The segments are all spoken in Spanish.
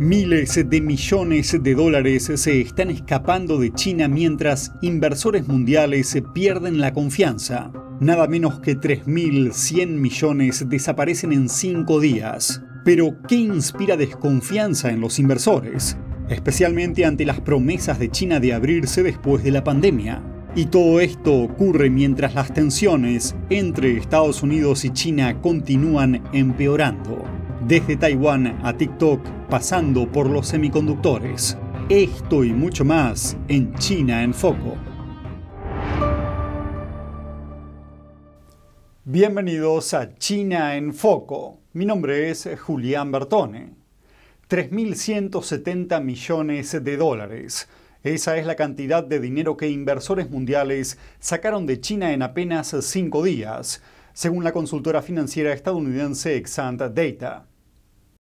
Miles de millones de dólares se están escapando de China mientras inversores mundiales pierden la confianza. Nada menos que 3.100 millones desaparecen en cinco días. Pero, ¿qué inspira desconfianza en los inversores? Especialmente ante las promesas de China de abrirse después de la pandemia. Y todo esto ocurre mientras las tensiones entre Estados Unidos y China continúan empeorando desde Taiwán a TikTok, pasando por los semiconductores. Esto y mucho más en China en Foco. Bienvenidos a China en Foco. Mi nombre es Julián Bertone. 3.170 millones de dólares. Esa es la cantidad de dinero que inversores mundiales sacaron de China en apenas cinco días, según la consultora financiera estadounidense Exant Data.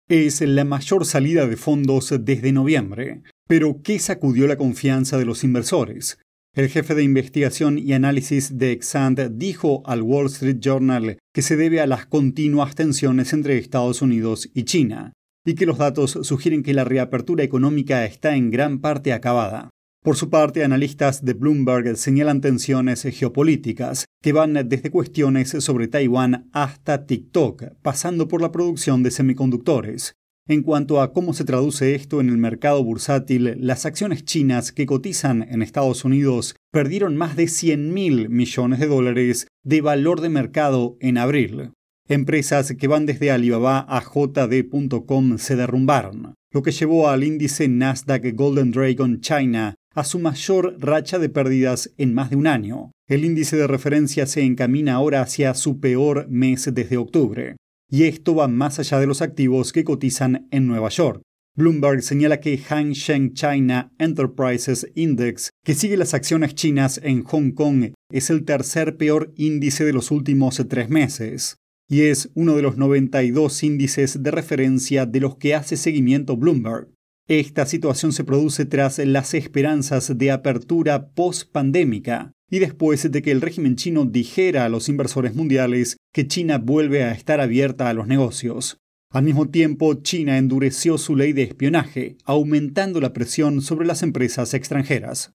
Es la mayor salida de fondos desde noviembre. Pero, ¿qué sacudió la confianza de los inversores? El jefe de investigación y análisis de Exant dijo al Wall Street Journal que se debe a las continuas tensiones entre Estados Unidos y China, y que los datos sugieren que la reapertura económica está en gran parte acabada. Por su parte, analistas de Bloomberg señalan tensiones geopolíticas que van desde cuestiones sobre Taiwán hasta TikTok, pasando por la producción de semiconductores. En cuanto a cómo se traduce esto en el mercado bursátil, las acciones chinas que cotizan en Estados Unidos perdieron más de 100 mil millones de dólares de valor de mercado en abril. Empresas que van desde Alibaba a JD.com se derrumbaron, lo que llevó al índice Nasdaq Golden Dragon China a su mayor racha de pérdidas en más de un año. El índice de referencia se encamina ahora hacia su peor mes desde octubre. Y esto va más allá de los activos que cotizan en Nueva York. Bloomberg señala que Hang Seng China Enterprises Index, que sigue las acciones chinas en Hong Kong, es el tercer peor índice de los últimos tres meses y es uno de los 92 índices de referencia de los que hace seguimiento Bloomberg. Esta situación se produce tras las esperanzas de apertura post-pandémica y después de que el régimen chino dijera a los inversores mundiales que China vuelve a estar abierta a los negocios. Al mismo tiempo, China endureció su ley de espionaje, aumentando la presión sobre las empresas extranjeras.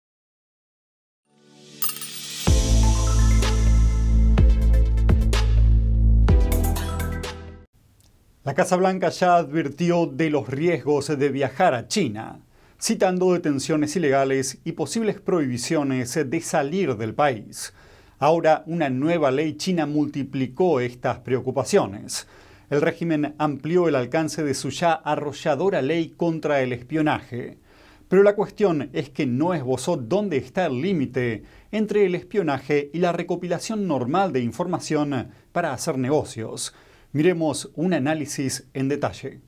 La Casa Blanca ya advirtió de los riesgos de viajar a China, citando detenciones ilegales y posibles prohibiciones de salir del país. Ahora, una nueva ley china multiplicó estas preocupaciones. El régimen amplió el alcance de su ya arrolladora ley contra el espionaje. Pero la cuestión es que no esbozó dónde está el límite entre el espionaje y la recopilación normal de información para hacer negocios Miremos un análisis en detalle.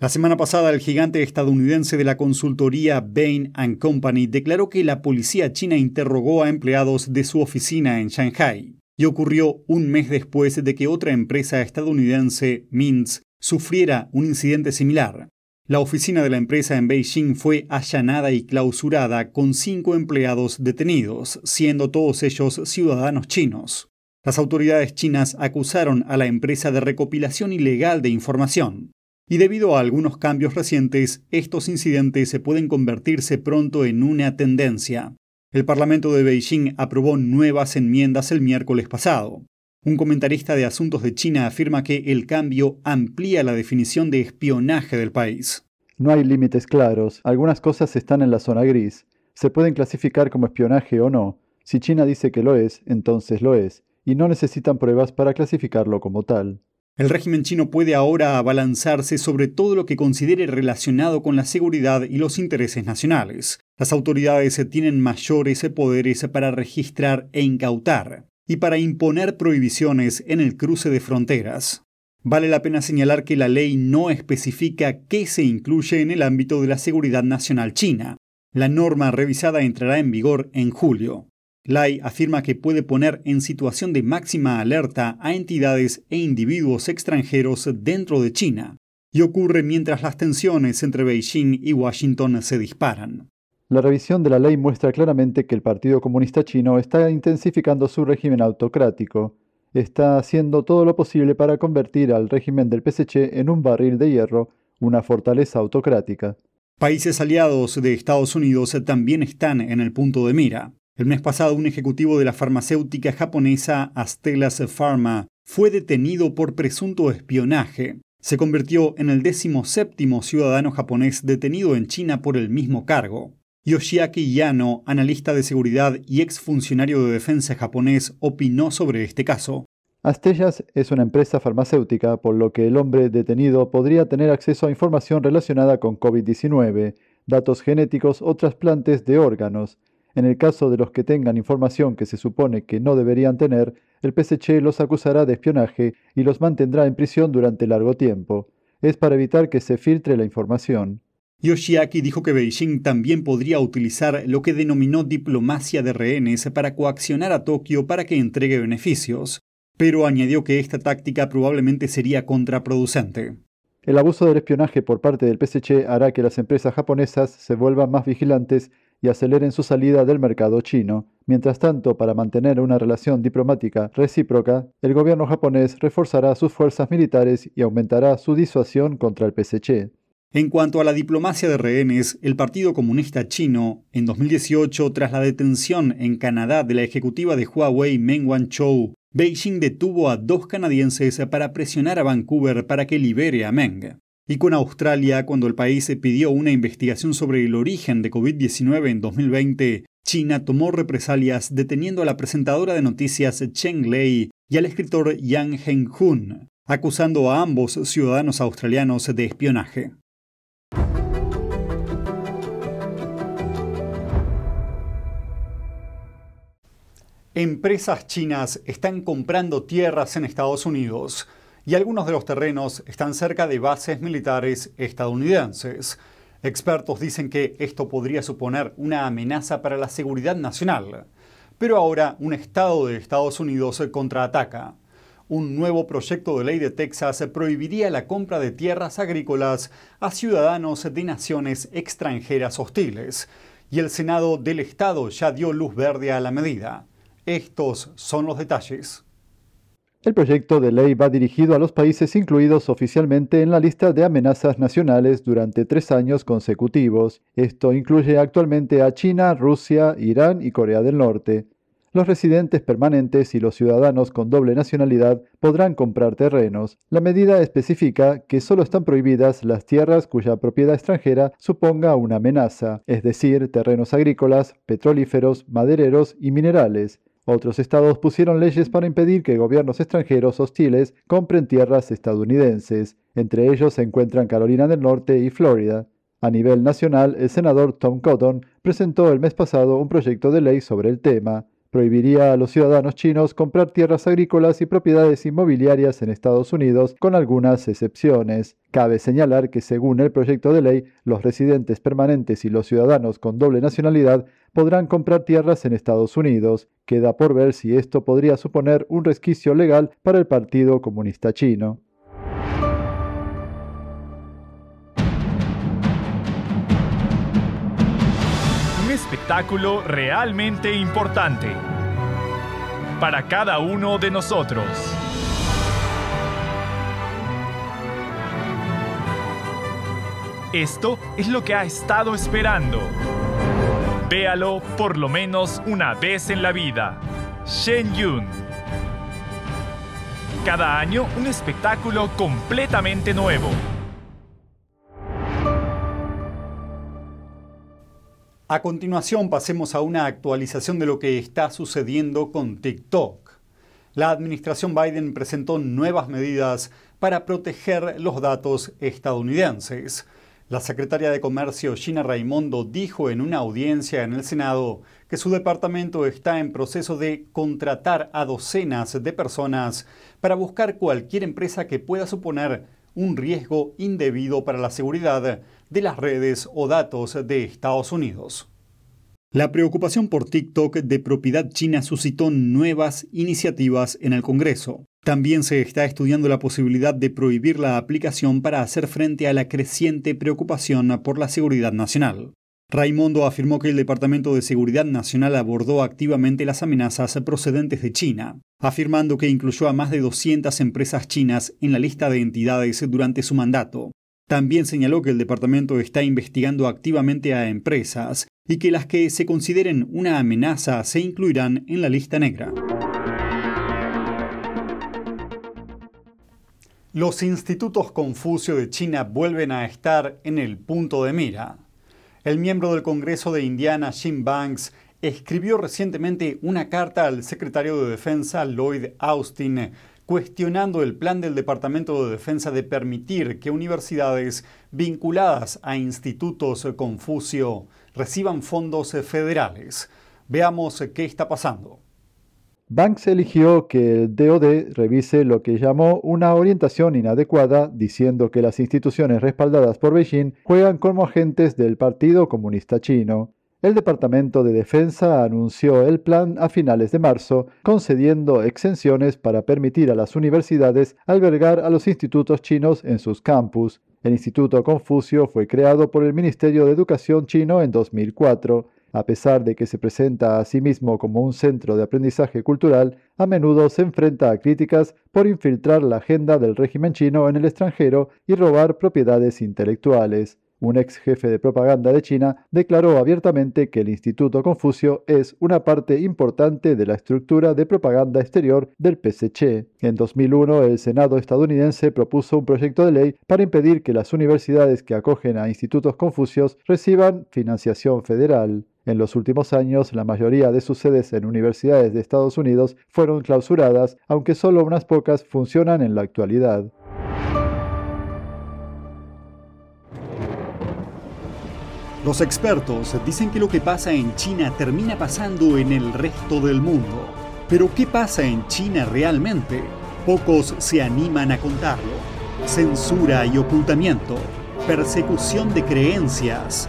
La semana pasada, el gigante estadounidense de la consultoría Bain ⁇ Company declaró que la policía china interrogó a empleados de su oficina en Shanghai, y ocurrió un mes después de que otra empresa estadounidense, Mintz, sufriera un incidente similar. La oficina de la empresa en Beijing fue allanada y clausurada con cinco empleados detenidos, siendo todos ellos ciudadanos chinos. Las autoridades chinas acusaron a la empresa de recopilación ilegal de información, y debido a algunos cambios recientes, estos incidentes se pueden convertirse pronto en una tendencia. El Parlamento de Beijing aprobó nuevas enmiendas el miércoles pasado. Un comentarista de asuntos de China afirma que el cambio amplía la definición de espionaje del país. No hay límites claros, algunas cosas están en la zona gris. Se pueden clasificar como espionaje o no. Si China dice que lo es, entonces lo es y no necesitan pruebas para clasificarlo como tal. El régimen chino puede ahora abalanzarse sobre todo lo que considere relacionado con la seguridad y los intereses nacionales. Las autoridades tienen mayores poderes para registrar e incautar y para imponer prohibiciones en el cruce de fronteras. Vale la pena señalar que la ley no especifica qué se incluye en el ámbito de la seguridad nacional china. La norma revisada entrará en vigor en julio. Lai afirma que puede poner en situación de máxima alerta a entidades e individuos extranjeros dentro de China, y ocurre mientras las tensiones entre Beijing y Washington se disparan. La revisión de la ley muestra claramente que el Partido Comunista Chino está intensificando su régimen autocrático, está haciendo todo lo posible para convertir al régimen del PSC en un barril de hierro una fortaleza autocrática. Países aliados de Estados Unidos también están en el punto de mira. El mes pasado, un ejecutivo de la farmacéutica japonesa Astellas Pharma fue detenido por presunto espionaje. Se convirtió en el séptimo ciudadano japonés detenido en China por el mismo cargo. Yoshiaki Yano, analista de seguridad y exfuncionario de defensa japonés, opinó sobre este caso. Astellas es una empresa farmacéutica, por lo que el hombre detenido podría tener acceso a información relacionada con COVID-19, datos genéticos o trasplantes de órganos. En el caso de los que tengan información que se supone que no deberían tener, el PSC los acusará de espionaje y los mantendrá en prisión durante largo tiempo. Es para evitar que se filtre la información. Yoshiaki dijo que Beijing también podría utilizar lo que denominó diplomacia de rehenes para coaccionar a Tokio para que entregue beneficios pero añadió que esta táctica probablemente sería contraproducente. El abuso del espionaje por parte del PSC hará que las empresas japonesas se vuelvan más vigilantes y aceleren su salida del mercado chino. Mientras tanto, para mantener una relación diplomática recíproca, el gobierno japonés reforzará sus fuerzas militares y aumentará su disuasión contra el PSC. En cuanto a la diplomacia de rehenes, el Partido Comunista Chino, en 2018, tras la detención en Canadá de la ejecutiva de Huawei Meng Wanzhou, Beijing detuvo a dos canadienses para presionar a Vancouver para que libere a Meng. Y con Australia, cuando el país pidió una investigación sobre el origen de COVID-19 en 2020, China tomó represalias deteniendo a la presentadora de noticias Cheng Lei y al escritor Yang Heng-hun, acusando a ambos ciudadanos australianos de espionaje. Empresas chinas están comprando tierras en Estados Unidos y algunos de los terrenos están cerca de bases militares estadounidenses. Expertos dicen que esto podría suponer una amenaza para la seguridad nacional. Pero ahora un estado de Estados Unidos contraataca. Un nuevo proyecto de ley de Texas prohibiría la compra de tierras agrícolas a ciudadanos de naciones extranjeras hostiles. Y el Senado del Estado ya dio luz verde a la medida. Estos son los detalles. El proyecto de ley va dirigido a los países incluidos oficialmente en la lista de amenazas nacionales durante tres años consecutivos. Esto incluye actualmente a China, Rusia, Irán y Corea del Norte. Los residentes permanentes y los ciudadanos con doble nacionalidad podrán comprar terrenos. La medida especifica que solo están prohibidas las tierras cuya propiedad extranjera suponga una amenaza, es decir, terrenos agrícolas, petrolíferos, madereros y minerales. Otros estados pusieron leyes para impedir que gobiernos extranjeros hostiles compren tierras estadounidenses. Entre ellos se encuentran Carolina del Norte y Florida. A nivel nacional, el senador Tom Cotton presentó el mes pasado un proyecto de ley sobre el tema prohibiría a los ciudadanos chinos comprar tierras agrícolas y propiedades inmobiliarias en Estados Unidos, con algunas excepciones. Cabe señalar que según el proyecto de ley, los residentes permanentes y los ciudadanos con doble nacionalidad podrán comprar tierras en Estados Unidos. Queda por ver si esto podría suponer un resquicio legal para el Partido Comunista Chino. espectáculo realmente importante para cada uno de nosotros. Esto es lo que ha estado esperando. Véalo por lo menos una vez en la vida. Shen Yun. Cada año un espectáculo completamente nuevo. A continuación pasemos a una actualización de lo que está sucediendo con TikTok. La administración Biden presentó nuevas medidas para proteger los datos estadounidenses. La secretaria de Comercio Gina Raimondo dijo en una audiencia en el Senado que su departamento está en proceso de contratar a docenas de personas para buscar cualquier empresa que pueda suponer un riesgo indebido para la seguridad de las redes o datos de Estados Unidos. La preocupación por TikTok de propiedad china suscitó nuevas iniciativas en el Congreso. También se está estudiando la posibilidad de prohibir la aplicación para hacer frente a la creciente preocupación por la seguridad nacional. Raimondo afirmó que el Departamento de Seguridad Nacional abordó activamente las amenazas procedentes de China, afirmando que incluyó a más de 200 empresas chinas en la lista de entidades durante su mandato, También señaló que el departamento está investigando activamente a empresas y que las que se consideren una amenaza se incluirán en la lista negra. Los institutos Confucio de China vuelven a estar en el punto de mira. El miembro del Congreso de Indiana, Jim Banks, escribió recientemente una carta al secretario de Defensa, Lloyd Austin, cuestionando el plan del Departamento de Defensa de permitir que universidades vinculadas a institutos Confucio reciban fondos federales. Veamos qué está pasando. Banks eligió que el DOD revise lo que llamó una orientación inadecuada, diciendo que las instituciones respaldadas por Beijing juegan como agentes del Partido Comunista Chino. El Departamento de Defensa anunció el plan a finales de marzo, concediendo exenciones para permitir a las universidades albergar a los institutos chinos en sus campus. El Instituto Confucio fue creado por el Ministerio de Educación chino en 2004. A pesar de que se presenta a sí mismo como un centro de aprendizaje cultural, a menudo se enfrenta a críticas por infiltrar la agenda del régimen chino en el extranjero y robar propiedades intelectuales. Un ex jefe de propaganda de China declaró abiertamente que el Instituto Confucio es una parte importante de la estructura de propaganda exterior del PSC. En 2001, el Senado estadounidense propuso un proyecto de ley para impedir que las universidades que acogen a institutos confucios reciban financiación federal. En los últimos años, la mayoría de sus sedes en universidades de Estados Unidos fueron clausuradas, aunque solo unas pocas funcionan en la actualidad. Los expertos dicen que lo que pasa en China termina pasando en el resto del mundo. Pero ¿qué pasa en China realmente? Pocos se animan a contarlo. Censura y ocultamiento, persecución de creencias,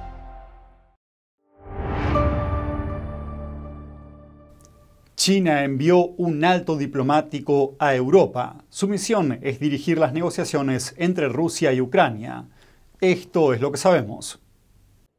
China envió un alto diplomático a Europa. Su misión es dirigir las negociaciones entre Rusia y Ucrania. Esto es lo que sabemos.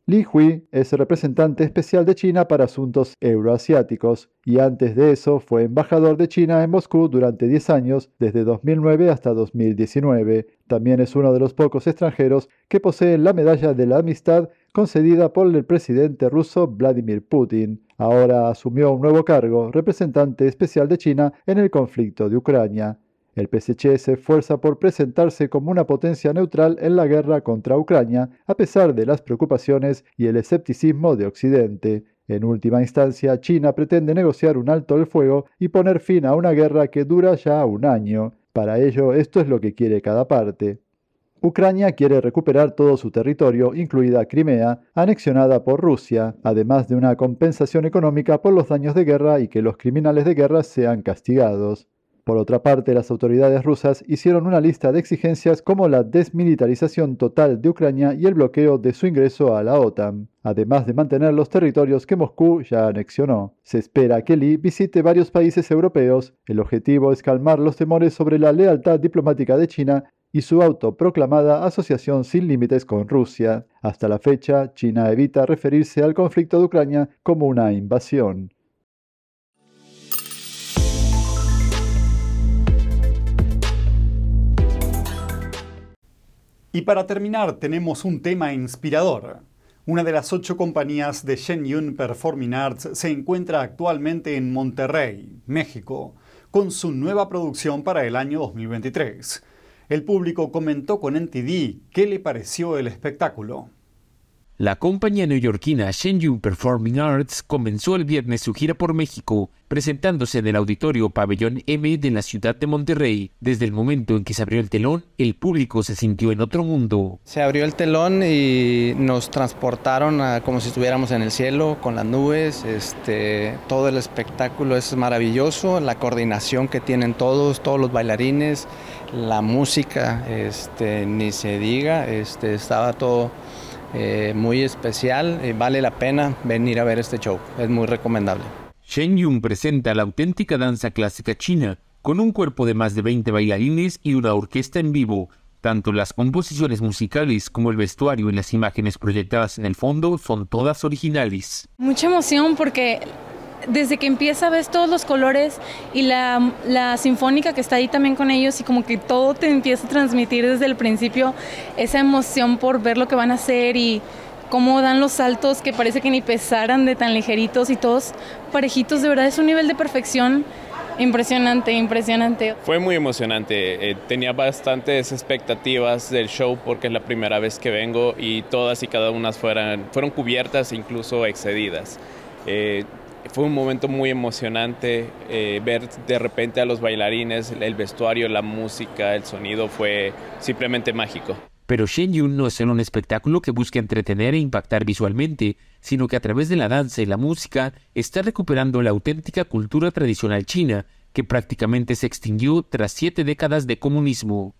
Li Hui es el representante especial de China para asuntos euroasiáticos y antes de eso fue embajador de China en Moscú durante 10 años, desde 2009 hasta 2019. También es uno de los pocos extranjeros que poseen la medalla de la amistad concedida por el presidente ruso Vladimir Putin. Ahora asumió un nuevo cargo, representante especial de China en el conflicto de Ucrania. El PSC se esfuerza por presentarse como una potencia neutral en la guerra contra Ucrania, a pesar de las preocupaciones y el escepticismo de Occidente. En última instancia, China pretende negociar un alto el fuego y poner fin a una guerra que dura ya un año. Para ello, esto es lo que quiere cada parte. Ucrania quiere recuperar todo su territorio, incluida Crimea, anexionada por Rusia, además de una compensación económica por los daños de guerra y que los criminales de guerra sean castigados. Por otra parte, las autoridades rusas hicieron una lista de exigencias como la desmilitarización total de Ucrania y el bloqueo de su ingreso a la OTAN, además de mantener los territorios que Moscú ya anexionó. Se espera que Lee visite varios países europeos. El objetivo es calmar los temores sobre la lealtad diplomática de China y su autoproclamada asociación sin límites con Rusia. Hasta la fecha, China evita referirse al conflicto de Ucrania como una invasión. Y para terminar tenemos un tema inspirador. Una de las ocho compañías de Shenyun Performing Arts se encuentra actualmente en Monterrey, México, con su nueva producción para el año 2023. El público comentó con NTD qué le pareció el espectáculo. La compañía neoyorquina Shenyun Performing Arts comenzó el viernes su gira por México, presentándose en el auditorio Pabellón M de la ciudad de Monterrey. Desde el momento en que se abrió el telón, el público se sintió en otro mundo. Se abrió el telón y nos transportaron a, como si estuviéramos en el cielo, con las nubes. Este, todo el espectáculo es maravilloso, la coordinación que tienen todos, todos los bailarines, la música, este, ni se diga, este, estaba todo eh, muy especial, y vale la pena venir a ver este show, es muy recomendable. Shen Yun presenta la auténtica danza clásica china, con un cuerpo de más de 20 bailarines y una orquesta en vivo. Tanto las composiciones musicales como el vestuario y las imágenes proyectadas en el fondo son todas originales. Mucha emoción porque desde que empieza ves todos los colores y la, la, sinfónica que está ahí también con ellos y como que todo te empieza a transmitir desde el principio esa emoción por ver lo que van a hacer y cómo dan los saltos que parece que ni pesaran de tan ligeritos y todos parejitos, de verdad es un nivel de perfección impresionante, impresionante. Fue muy emocionante, eh, tenía bastantes expectativas del show porque es la primera vez que vengo y todas y cada una fueron, fueron cubiertas e incluso excedidas. Eh, fue un momento muy emocionante eh, ver de repente a los bailarines, el vestuario, la música, el sonido fue simplemente mágico. Pero Shen Yun no es solo un espectáculo que busca entretener e impactar visualmente, sino que a través de la danza y la música está recuperando la auténtica cultura tradicional china, que prácticamente se extinguió tras siete décadas de comunismo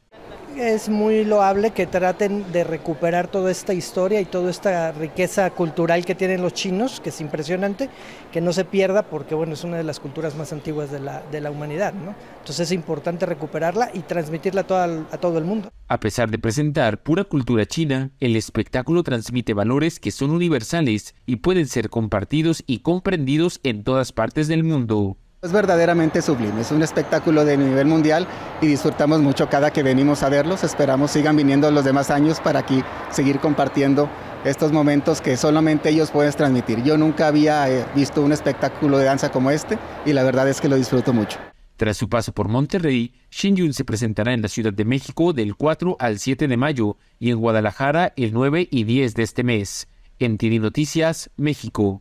es muy loable que traten de recuperar toda esta historia y toda esta riqueza cultural que tienen los chinos, que es impresionante, que no se pierda porque bueno, es una de las culturas más antiguas de la, de la humanidad. ¿no? Entonces es importante recuperarla y transmitirla a a todo el mundo. A pesar de presentar pura cultura china, el espectáculo transmite valores que son universales y pueden ser compartidos y comprendidos en todas partes del mundo. Es verdaderamente sublime, es un espectáculo de nivel mundial y disfrutamos mucho cada que venimos a verlos. Esperamos sigan viniendo los demás años para aquí seguir compartiendo estos momentos que solamente ellos pueden transmitir. Yo nunca había eh, visto un espectáculo de danza como este y la verdad es que lo disfruto mucho. Tras su paso por Monterrey, Shin se presentará en la Ciudad de México del 4 al 7 de mayo y en Guadalajara el 9 y 10 de este mes. En Tiri Noticias, México.